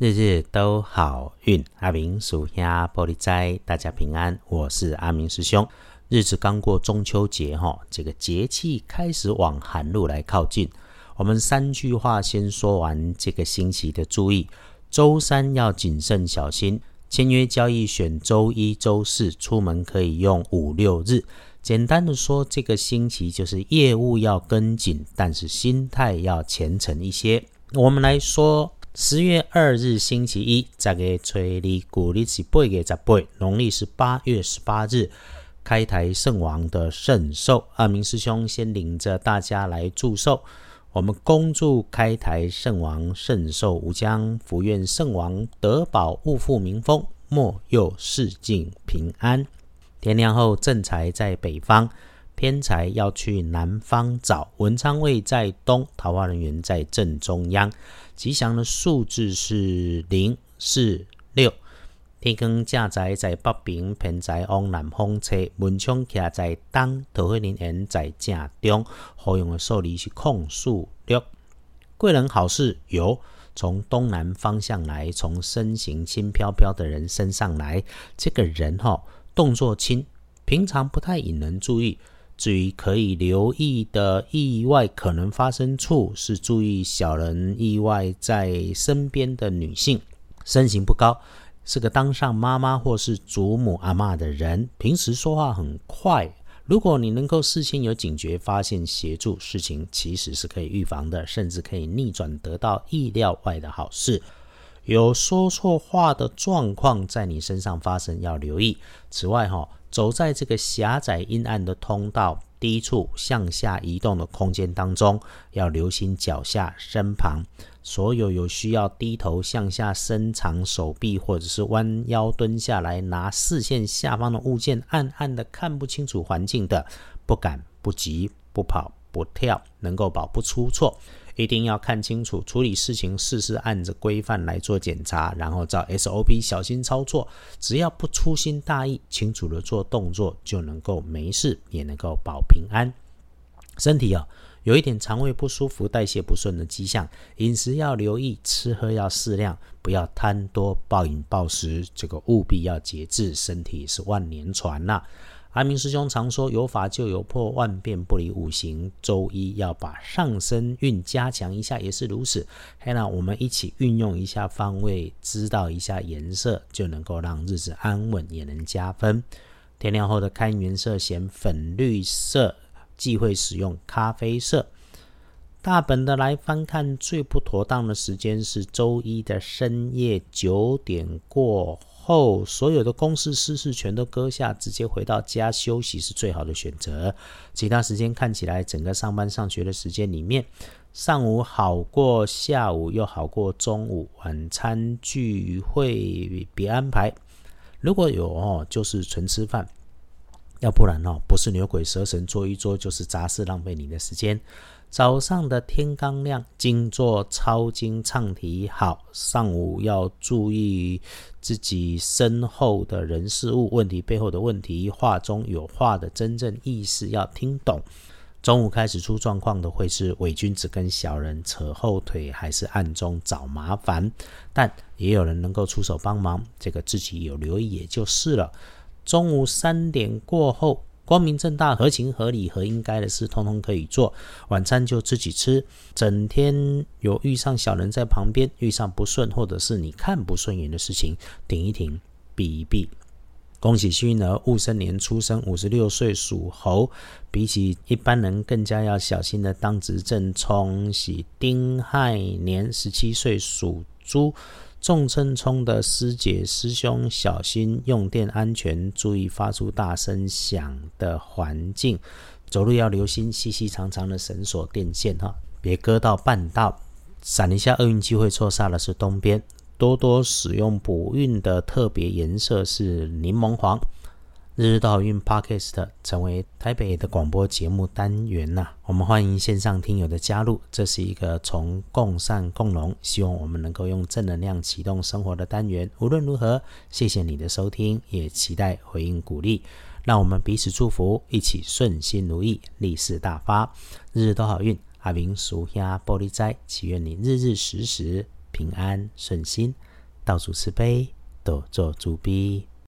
日日都好运，阿明属下玻璃斋，大家平安。我是阿明师兄。日子刚过中秋节，哈，这个节气开始往寒露来靠近。我们三句话先说完这个星期的注意：周三要谨慎小心，签约交易选周一、周四，出门可以用五六日。简单的说，这个星期就是业务要跟紧，但是心态要虔诚一些。我们来说。十月二日星期一，这个吹历古历是八月十八，农历是八月十八日，开台圣王的圣寿。二明师兄先领着大家来祝寿，我们恭祝开台圣王圣寿无疆，福愿圣王得保物富民丰，莫佑世境平安。天亮后，正财在北方。偏财要去南方找，文昌位在东，桃花人员在正中央。吉祥的数字是零、四、六。天光正宅在北边，偏财往南方车，文昌徛在东，桃花人缘在正中。好用的数字是空数六。贵人好事有，从东南方向来，从身形轻飘飘的人身上来。这个人哈，动作轻，平常不太引人注意。至于可以留意的意外可能发生处，是注意小人意外在身边的女性，身形不高，是个当上妈妈或是祖母阿妈的人，平时说话很快。如果你能够事先有警觉，发现协助，事情其实是可以预防的，甚至可以逆转，得到意料外的好事。有说错话的状况在你身上发生，要留意。此外，哈。走在这个狭窄阴暗的通道、低处向下移动的空间当中，要留心脚下、身旁，所有有需要低头向下伸长手臂，或者是弯腰蹲下来拿视线下方的物件，暗暗的看不清楚环境的，不敢、不急、不跑、不跳，能够保不出错。一定要看清楚，处理事情事事按着规范来做检查，然后照 SOP 小心操作。只要不粗心大意，清楚的做动作，就能够没事，也能够保平安。身体啊，有一点肠胃不舒服、代谢不顺的迹象，饮食要留意，吃喝要适量，不要贪多暴饮暴食，这个务必要节制。身体是万年船呐。阿明师兄常说：“有法就有破，万变不离五行。”周一要把上升运加强一下，也是如此。那我们一起运用一下方位，知道一下颜色，就能够让日子安稳，也能加分。天亮后的开元色显粉绿色，忌讳使用咖啡色。大本的来翻看，最不妥当的时间是周一的深夜九点过。后所有的公事私事全都搁下，直接回到家休息是最好的选择。其他时间看起来，整个上班上学的时间里面，上午好过下午，又好过中午。晚餐聚会别安排，如果有哦，就是纯吃饭；要不然哦，不是牛鬼蛇神坐一桌，就是杂事浪费你的时间。早上的天刚亮，静坐抄经唱题好。上午要注意自己身后的人事物问题背后的问题，话中有话的真正意思要听懂。中午开始出状况的会是伪君子跟小人扯后腿，还是暗中找麻烦？但也有人能够出手帮忙，这个自己有留意也就是了。中午三点过后。光明正大、合情合理、合应该的事，通通可以做。晚餐就自己吃。整天有遇上小人在旁边，遇上不顺或者是你看不顺眼的事情，停一停，避一避。恭喜幸运儿，戊申年出生，五十六岁属猴。比起一般人更加要小心的当值正冲喜丁亥年，十七岁属猪。众称冲的师姐师兄，小心用电安全，注意发出大声响的环境。走路要留心细细长长的绳索电线哈，别割到半道。闪一下厄运机会错煞的是东边，多多使用补运的特别颜色是柠檬黄。日日都好运 Podcast 成为台北的广播节目单元呐，我们欢迎线上听友的加入。这是一个从共善共荣，希望我们能够用正能量启动生活的单元。无论如何，谢谢你的收听，也期待回应鼓励。让我们彼此祝福，一起顺心如意，利市大发，日日都好运。阿明属下玻璃斋，祈愿你日日时时平安顺心。道主慈悲，多做主逼。